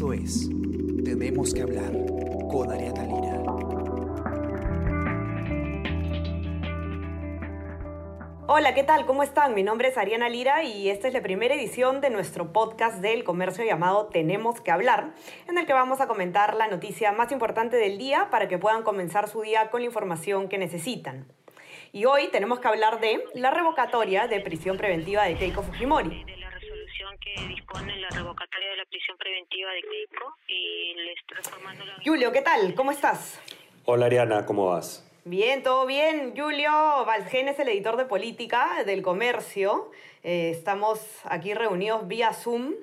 Esto es Tenemos que hablar con Ariana Lira. Hola, ¿qué tal? ¿Cómo están? Mi nombre es Ariana Lira y esta es la primera edición de nuestro podcast del comercio llamado Tenemos que hablar, en el que vamos a comentar la noticia más importante del día para que puedan comenzar su día con la información que necesitan. Y hoy tenemos que hablar de la revocatoria de prisión preventiva de Keiko Fujimori que dispone la revocatoria de la prisión preventiva de Keiko y les transformando la... Julio, ¿qué tal? ¿Cómo estás? Hola Ariana, ¿cómo vas? Bien, todo bien. Julio Valgen es el editor de política del comercio. Eh, estamos aquí reunidos vía Zoom.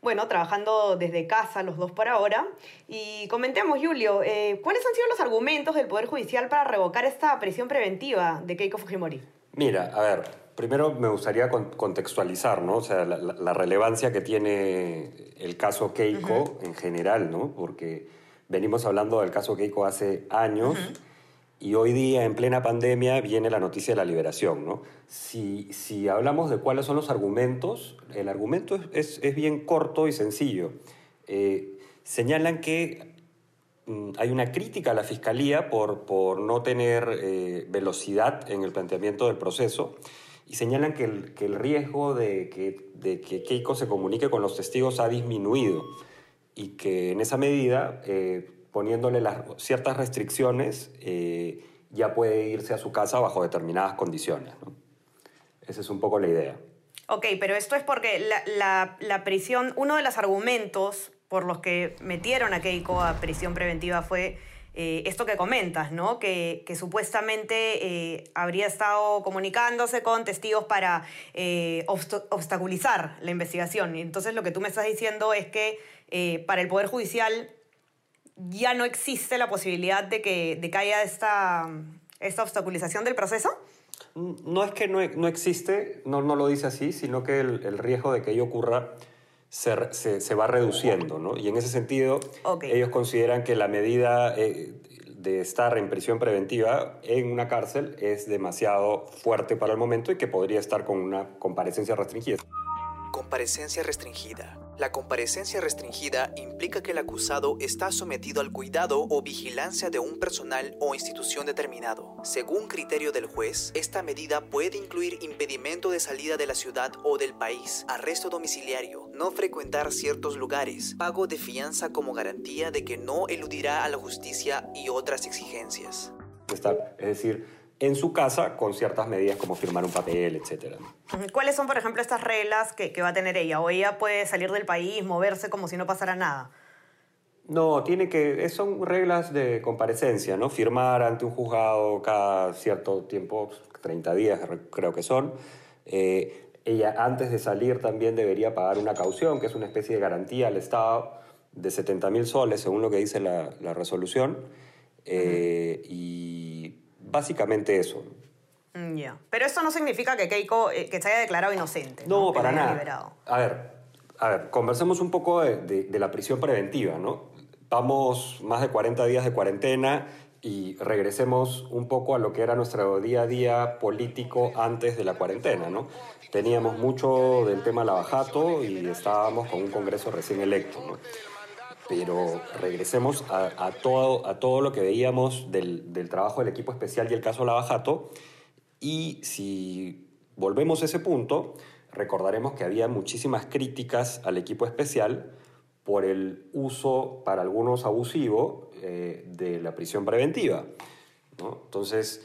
Bueno, trabajando desde casa los dos por ahora. Y comentemos, Julio, eh, ¿cuáles han sido los argumentos del Poder Judicial para revocar esta prisión preventiva de Keiko Fujimori? Mira, a ver, Primero me gustaría contextualizar, ¿no? O sea, la, relevancia que tiene el caso Keiko en general, ¿no? Porque venimos hablando del caso Keiko hace años y hoy día, en plena pandemia, viene la noticia de la liberación, ¿no? Si, si hablamos de cuáles son los argumentos, el argumento es, es, bien corto y sencillo. Eh, señalan que hay una crítica a la Fiscalía por, por no tener eh, velocidad en el planteamiento del proceso y señalan que el, que el riesgo de que, de que, Keiko se comunique con los testigos ha disminuido y que en esa medida, eh, poniéndole las, ciertas restricciones, eh, ya puede irse a su casa bajo determinadas condiciones. Esa es un poco la idea. Ok, pero esto es porque la, la, la prisión, uno de los argumentos por los que metieron a Keiko a prisión preventiva fue eh, esto que comentas, ¿no? Que, supuestamente eh, habría estado comunicándose con testigos para eh, obstaculizar la investigación. Entonces lo que tú me estás diciendo es que para el Poder Judicial ya no existe la posibilidad de que, de haya esta, esta obstaculización del proceso. No es que no, no existe, no, no lo dice así, sino que el riesgo de que ello ocurra se, se, va reduciendo, ¿no? Y en ese sentido, ellos consideran que la medida eh, de estar en prisión preventiva en una cárcel es demasiado fuerte para el momento y que podría estar con una comparecencia restringida. Comparecencia restringida. La comparecencia restringida implica que el acusado está sometido al cuidado o vigilancia de un personal o institución determinado. Según criterio del juez, esta medida puede incluir impedimento de salida de la ciudad o del país, arresto domiciliario, no frecuentar ciertos lugares, pago de fianza como garantía de que no eludirá a la justicia y otras exigencias. es decir, en su casa con ciertas medidas como firmar un papel, etc. ¿Cuáles son, por ejemplo, estas reglas que, va a tener ella? ¿O ella puede salir del país, moverse como si no pasara nada? No, tiene que, son reglas de comparecencia, ¿no? Firmar ante un juzgado cada cierto tiempo, 30 días creo que son. Eh, ella antes de salir también debería pagar una caución, que es una especie de garantía al Estado de 70 mil soles, según lo que dice la, resolución. Eh, y básicamente eso. Mm, ya. Pero eso no significa que Keiko eh, que se haya declarado inocente. No, para nada. A ver, a ver, conversemos un poco de, la prisión preventiva, ¿no? Vamos más de 40 días de cuarentena y regresemos un poco a lo que era nuestro día a día político antes de la cuarentena, ¿no? Teníamos mucho del tema lavajato y estábamos con un Congreso recién electo, ¿no? Pero regresemos a, todo, a todo lo que veíamos del, trabajo del equipo especial y el caso Lavajato. Y si volvemos a ese punto, recordaremos que había muchísimas críticas al equipo especial por el uso, para algunos abusivo, eh, de la prisión preventiva. Entonces...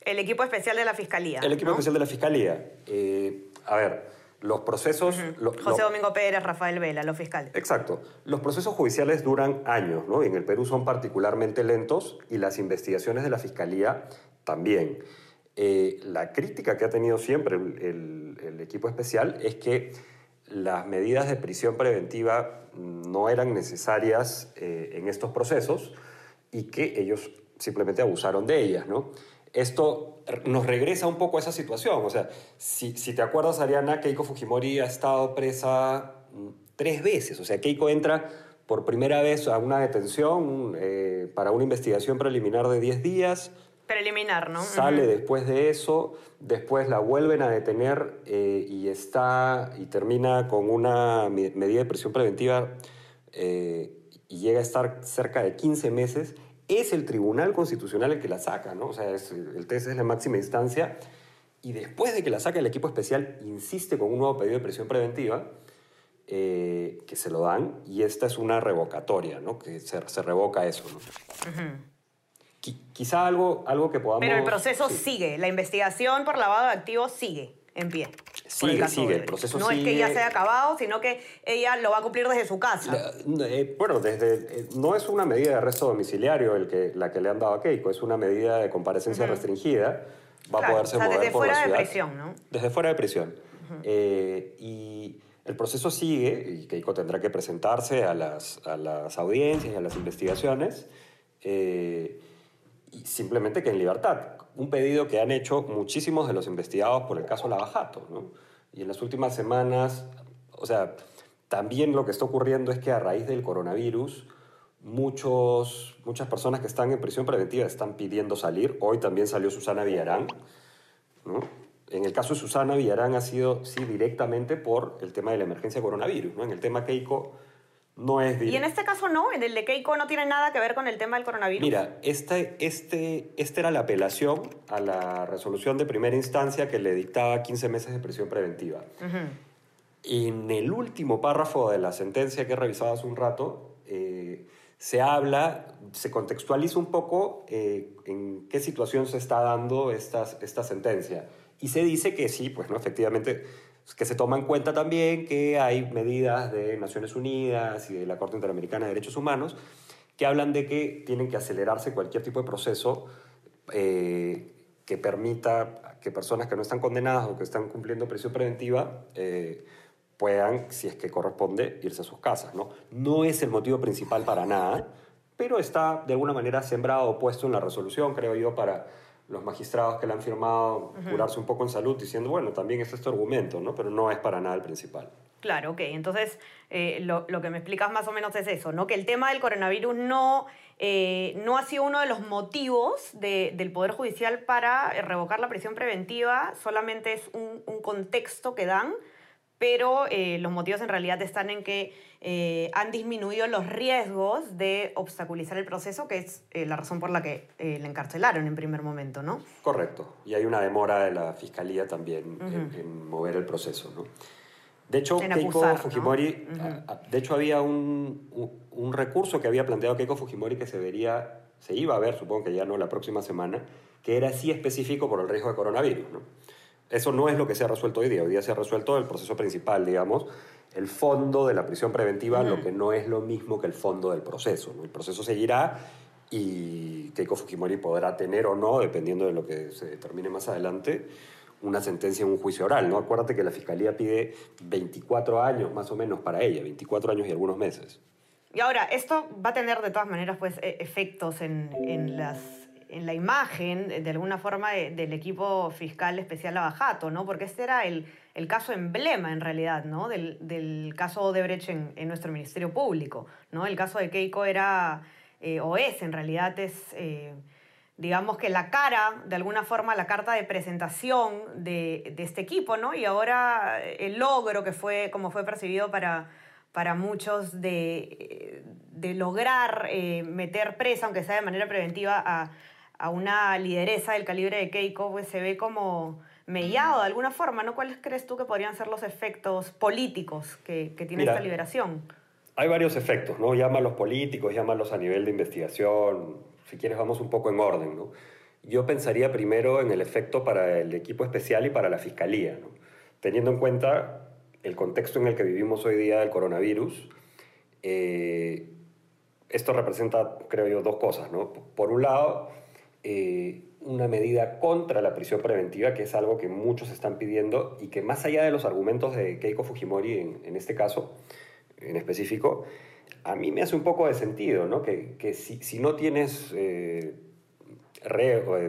El equipo especial de la Fiscalía. El equipo especial de la Fiscalía. Eh, a ver, los procesos... José Domingo Pérez, Rafael Vela, los fiscales. Exacto. Los procesos judiciales duran años, ¿no? Y en el Perú son particularmente lentos y las investigaciones de la Fiscalía también. Eh, la crítica que ha tenido siempre el, equipo especial es que las medidas de prisión preventiva no eran necesarias eh, en estos procesos y que ellos simplemente abusaron de ellas, ¿no? Esto nos regresa un poco a esa situación. O sea, si, te acuerdas, Ariana, Keiko Fujimori ha estado presa mm, tres veces. O sea, Keiko entra por primera vez a una detención eh, para una investigación preliminar de 10 días. Preliminar, ¿no? Sale después de eso, después la vuelven a detener eh, y está y termina con una medida de prisión preventiva eh, y llega a estar cerca de 15 meses, es el Tribunal Constitucional el que la saca, ¿no? O sea, es, el TS es la máxima instancia y después de que la saca el equipo especial, insiste con un nuevo pedido de prisión preventiva, eh, que se lo dan, y esta es una revocatoria, ¿no? Que se, se revoca eso, ¿no? Quizá algo, algo que podamos... Pero el proceso sigue, la investigación por lavado de activos sigue en pie. Sigue, sigue, el proceso no sigue. No es que ya se haya acabado, sino que ella lo va a cumplir desde su casa. Eh, bueno, desde, eh, no es una medida de arresto domiciliario el que, la que le han dado a Keiko, es una medida de comparecencia restringida. Va a poderse o sea, mover desde por fuera la ciudad. de prisión, ¿no? Desde fuera de prisión. Eh, y el proceso sigue y Keiko tendrá que presentarse a las, a las audiencias y a las investigaciones. y simplemente que en libertad. Un pedido que han hecho muchísimos de los investigados por el caso Lavajato. ¿no? Y en las últimas semanas, o sea, también lo que está ocurriendo es que a raíz del coronavirus, muchos, muchas personas que están en prisión preventiva están pidiendo salir. Hoy también salió Susana Villarán. ¿no? En el caso de Susana Villarán ha sido, sí, directamente por el tema de la emergencia coronavirus. ¿no? En el tema Keiko no es Y en este caso no, en el de Keiko no tiene nada que ver con el tema del coronavirus. Mira, este, este, esta era la apelación a la resolución de primera instancia que le dictaba 15 meses de prisión preventiva. En el último párrafo de la sentencia que he revisado hace un rato, eh, se habla, se contextualiza un poco eh, en qué situación se está dando esta, esta sentencia. Y se dice que sí, pues no, efectivamente que se toma en cuenta también que hay medidas de Naciones Unidas y de la Corte Interamericana de Derechos Humanos que hablan de que tienen que acelerarse cualquier tipo de proceso eh, que permita que personas que no están condenadas o que están cumpliendo prisión preventiva eh, puedan, si es que corresponde, irse a sus casas. ¿no? no es el motivo principal para nada, pero está de alguna manera sembrado o puesto en la resolución, creo yo, para los magistrados que le han firmado curarse un poco en salud diciendo, bueno, también es este argumento, ¿no? Pero no es para nada el principal. Claro, ok. Entonces, eh, lo, lo, que me explicas más o menos es eso, ¿no? Que el tema del coronavirus no, eh, no ha sido uno de los motivos de, del Poder Judicial para revocar la prisión preventiva, solamente es un, un contexto que dan, pero eh, los motivos en realidad están en que eh, han disminuido los riesgos de obstaculizar el proceso, que es eh, la razón por la que eh, le encarcelaron en primer momento, ¿no? Correcto. Y hay una demora de la Fiscalía también en, en, mover el proceso, ¿no? De hecho, En Keiko. Fujimori, a- a- de hecho había un, un, un recurso que había planteado Keiko Fujimori que se vería, se iba a ver, supongo que ya no la próxima semana, que era sí específico por el riesgo de coronavirus, ¿no? Eso no es lo que se ha resuelto hoy día. Hoy día se ha resuelto el proceso principal, digamos, el fondo de la prisión preventiva, lo que no es lo mismo que el fondo del proceso. ¿no? El proceso seguirá y Keiko Fujimori podrá tener o no, dependiendo de lo que se determine más adelante, una sentencia en un juicio oral. ¿no? Acuérdate que la Fiscalía pide 24 años más o menos para ella, 24 años y algunos meses. Y ahora, esto va a tener de todas maneras pues, e- efectos en, en, las, en la imagen, de alguna forma, de- del equipo fiscal especial Lavajato, ¿no? Porque este era el, el caso emblema, en realidad, ¿no? Del, del caso Odebrecht en, en nuestro Ministerio Público, ¿no? El caso de Keiko era, eh, o es, en realidad, es... eh, digamos que la cara, de alguna forma, la carta de presentación de, de este equipo, ¿no? Y ahora eh, el logro que fue, como fue percibido para, para muchos de, eh, de lograr eh, meter presa, aunque sea de manera preventiva, a, a una lideresa del calibre de Keiko, pues se ve como mellado de alguna forma, ¿no? ¿Cuáles crees tú que podrían ser los efectos políticos que, que tiene Mira, esta liberación? Hay varios efectos, ¿no? Llámalos políticos, llámalos a nivel de investigación. Si quieres, vamos un poco en orden, ¿no? Yo pensaría primero en el efecto para el equipo especial y para la fiscalía, ¿no? Teniendo en cuenta el contexto en el que vivimos hoy día del coronavirus, eh, esto representa, creo yo, dos cosas, ¿no? Por un lado, eh, una medida contra la prisión preventiva, que es algo que muchos están pidiendo y que más allá de los argumentos de Keiko Fujimori en, este caso, en específico, a mí me hace un poco de sentido, ¿no? Que, que si, si no tienes, eh,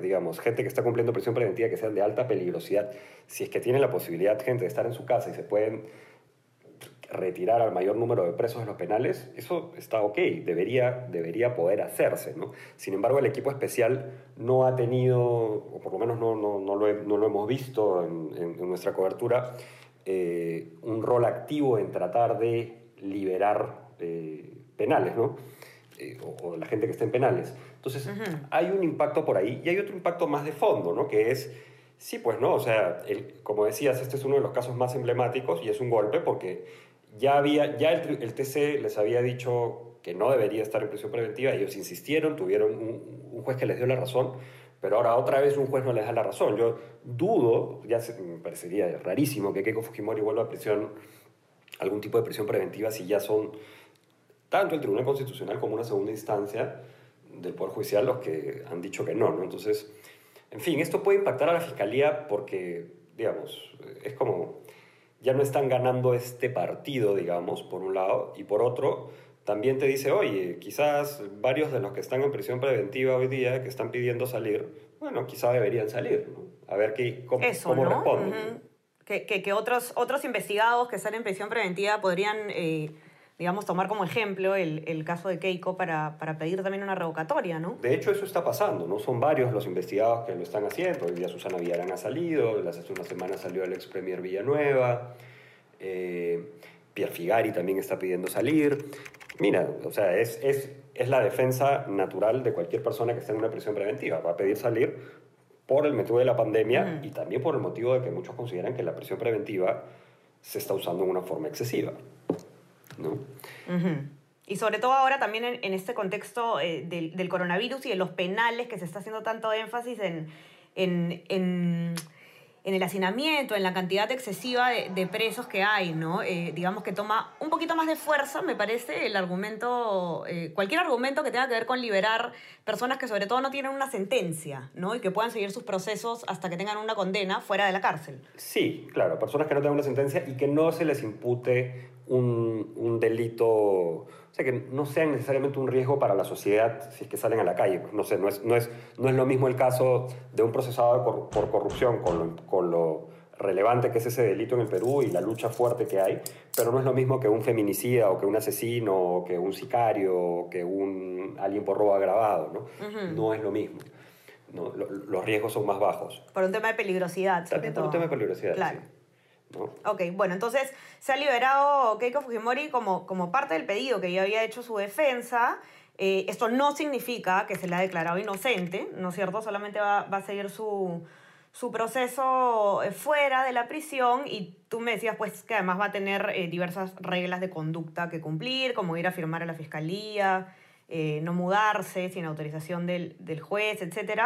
digamos, gente que está cumpliendo prisión preventiva que sean de alta peligrosidad, si es que tienen la posibilidad, gente, de estar en su casa y se pueden retirar al mayor número de presos de los penales, eso está ok, debería, debería poder hacerse. ¿no? Sin embargo, el equipo especial no ha tenido, o por lo menos no, no, no, lo, he- no lo hemos visto en, en- en nuestra cobertura, eh, un rol activo en tratar de liberar eh, penales, ¿no? Eh, o, o, la gente que está en penales. Entonces, hay un impacto por ahí y hay otro impacto más de fondo, ¿no? Que es, sí, pues no, o sea, el, como decías, este es uno de los casos más emblemáticos y es un golpe porque ya, había, ya el, el TC les había dicho que no debería estar en prisión preventiva, ellos insistieron, tuvieron un, juez que les dio la razón, pero ahora otra vez un juez no les da la razón. Yo dudo, ya me parecería rarísimo que Keiko Fujimori vuelva a prisión, algún tipo de prisión preventiva si ya son tanto el Tribunal Constitucional como una segunda instancia del Poder Judicial los que han dicho que no, ¿no? Entonces, en fin, esto puede impactar a la Fiscalía porque, digamos, es como, ya no están ganando este partido, digamos, por un lado, y por otro, también te dice, oye, quizás varios de los que están en prisión preventiva hoy día, que están pidiendo salir, bueno, quizás deberían salir, ¿no? A ver qué, cómo, Eso, cómo ¿no? responden. Que, que otros, otros investigados que están en prisión preventiva podrían, eh, digamos, tomar como ejemplo el, el caso de Keiko para, para pedir también una revocatoria, ¿no? De hecho, eso está pasando, ¿no? Son varios los investigados que lo están haciendo. Hoy día Susana Villarán ha salido, hace una semana salió el ex premier Villanueva, eh, Pierre Figari también está pidiendo salir. Mira, o sea, es, es, es la defensa natural de cualquier persona que esté en una prisión preventiva. Va a pedir salir por el motivo de la pandemia y también por el motivo de que muchos consideran que la prisión preventiva se está usando en una forma excesiva. ¿No? Ujú. Y sobre todo ahora también en, en este contexto eh, del, del coronavirus y de los penales, que se está haciendo tanto énfasis en, en, en, en el hacinamiento, en la cantidad excesiva de, de presos que hay, ¿no? Eh, digamos que toma un poquito más de fuerza, me parece, el argumento, eh, cualquier argumento que tenga que ver con liberar personas que sobre todo no tienen una sentencia, ¿no? Y que puedan seguir sus procesos hasta que tengan una condena fuera de la cárcel. Sí, claro, personas que no tengan una sentencia y que no se les impute un, un delito, o sea, que no sean necesariamente un riesgo para la sociedad si es que salen a la calle. No sé, no es, no es, no es lo mismo el caso de un procesado por, por corrupción con lo, con lo relevante que es ese delito en el Perú y la lucha fuerte que hay, pero no es lo mismo que un feminicida o que un asesino o que un sicario o que un, alguien por robo agravado, ¿no? No es lo mismo. No, lo- los riesgos son más bajos. Por un tema de peligrosidad, También por un tema de peligrosidad. Claro. sí. Ok, bueno, entonces se ha liberado Keiko Fujimori como, como parte del pedido que ya había hecho su defensa. Eh, esto no significa que se le ha declarado inocente, ¿no es cierto? Solamente va, va a seguir su, su proceso eh, fuera de la prisión y tú me decías pues que además va a tener eh, diversas reglas de conducta que cumplir, como ir a firmar a la fiscalía, no mudarse sin autorización del, del juez, etc.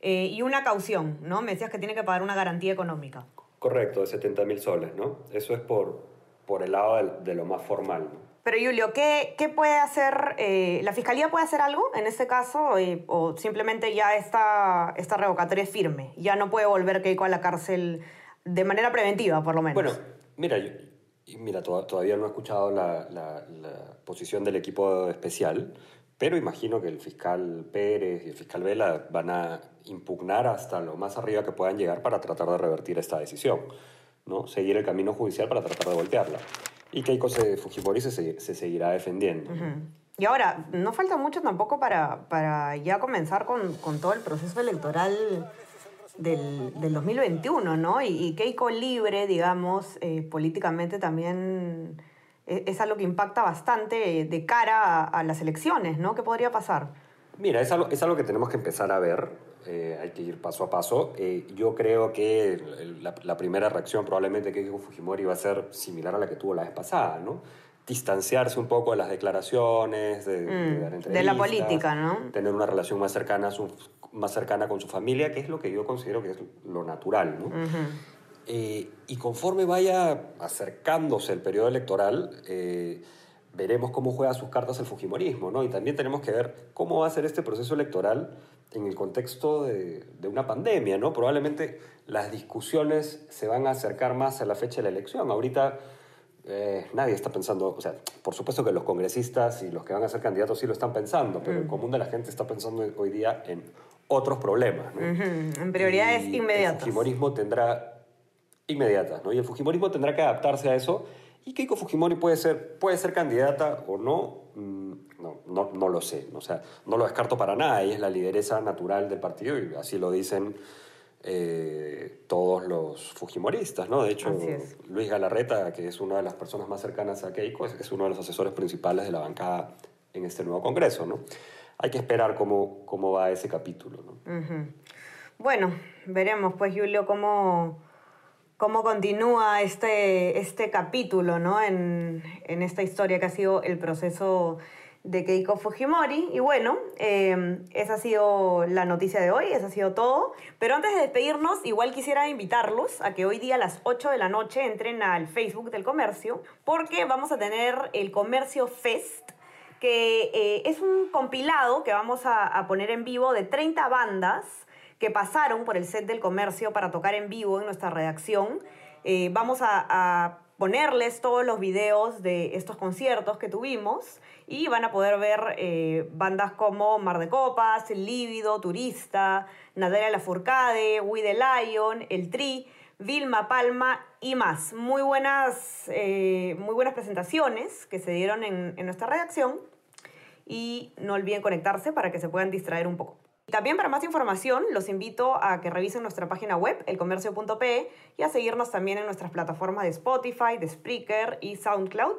y una caución, ¿no? Me decías que tiene que pagar una garantía económica. Correcto, de 70 mil soles, ¿no? Eso es por, por el lado de, lo más formal, ¿no? Pero Julio, ¿qué, qué puede hacer? eh, ¿La fiscalía puede hacer algo en este caso? eh, ¿O simplemente ya esta, esta revocatoria es firme? Ya no puede volver Keiko a la cárcel de manera preventiva, por lo menos. Bueno, mira, yo- mira, to- todavía no he escuchado la, la- la posición del equipo especial, pero imagino que el fiscal Pérez y el fiscal Vela van a impugnar hasta lo más arriba que puedan llegar para tratar de revertir esta decisión, ¿no? Seguir el camino judicial para tratar de voltearla. Y Keiko se, Fujimori se, se- se seguirá defendiendo. Y ahora, no falta mucho tampoco para, para ya comenzar con, con todo el proceso electoral del, del 2021, ¿no? Y, Keiko libre, digamos, eh, políticamente también es algo que impacta bastante de cara a, a las elecciones, ¿no? ¿Qué podría pasar? Mira, es algo, es algo que tenemos que empezar a ver, eh, hay que ir paso a paso. Eh, yo creo que la, la primera reacción probablemente que Keiko Fujimori va a ser similar a la que tuvo la vez pasada, ¿no? Distanciarse un poco de las declaraciones, de, de Mm, dar de la entrevistas, política, ¿no? Tener una relación más cercana, a su- más cercana con su familia, que es lo que yo considero que es lo natural, ¿no? Eh, y conforme vaya acercándose el periodo electoral, eh, veremos cómo juega sus cartas el Fujimorismo, ¿no? Y también tenemos que ver cómo va a ser este proceso electoral en el contexto de, de una pandemia, ¿no? Probablemente las discusiones se van a acercar más a la fecha de la elección. Ahorita eh, nadie está pensando, o sea, por supuesto que los congresistas y los que van a ser candidatos sí lo están pensando, pero el común de la gente está pensando hoy día en otros problemas, En prioridades Y inmediatas. El Fujimorismo tendrá inmediatas, ¿no? Y el Fujimorismo tendrá que adaptarse a eso. Y Keiko Fujimori puede ser, puede ser candidata o no, mm, no, no, no lo sé. O sea, no lo descarto para nada. Ella es la lideresa natural del partido y así lo dicen eh, todos los fujimoristas, ¿no? De hecho. Luis Galarreta, que es una de las personas más cercanas a Keiko, es, es uno de los asesores principales de la bancada en este nuevo Congreso, ¿no? Hay que esperar cómo, cómo va ese capítulo, ¿no? Bueno, veremos pues Julio cómo, cómo continúa este, este capítulo ¿no? en, en esta historia que ha sido el proceso de Keiko Fujimori. Y bueno, eh, esa ha sido la noticia de hoy, eso ha sido todo. Pero antes de despedirnos, igual quisiera invitarlos a que hoy día a las 8 de la noche entren al Facebook del comercio, porque vamos a tener el Comercio Fest que eh, es un compilado que vamos a, a poner en vivo de 30 bandas que pasaron por el set del comercio para tocar en vivo en nuestra redacción. Eh, vamos a, a ponerles todos los videos de estos conciertos que tuvimos y van a poder ver eh, bandas como Mar de Copas, El Lívido, Turista, Nadera Lafourcade, We the Lion, El Tri, Vilma Palma y más. Muy buenas, eh, muy buenas presentaciones que se dieron en, en nuestra redacción y no olviden conectarse para que se puedan distraer un poco. También para más información los invito a que revisen nuestra página web, elcomercio.pe, y a seguirnos también en nuestras plataformas de Spotify, de Spreaker y SoundCloud.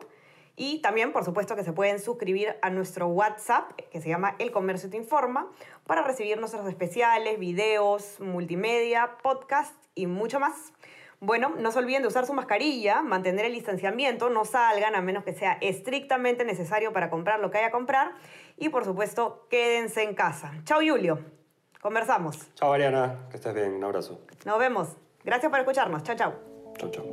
Y también, por supuesto, que se pueden suscribir a nuestro WhatsApp, que se llama El Comercio Te Informa, para recibir nuestros especiales, videos, multimedia, podcast y mucho más. Bueno, no se olviden de usar su mascarilla, mantener el distanciamiento, no salgan a menos que sea estrictamente necesario para comprar lo que haya a comprar y por supuesto quédense en casa. Chao Julio, conversamos. Chao, Ariana, que estés bien, un abrazo. Nos vemos. Gracias por escucharnos. Chao, chao. Chao, chao.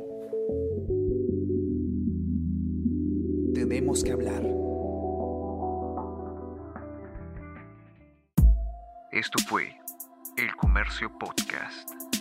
Tenemos que hablar. Esto fue El Comercio Podcast.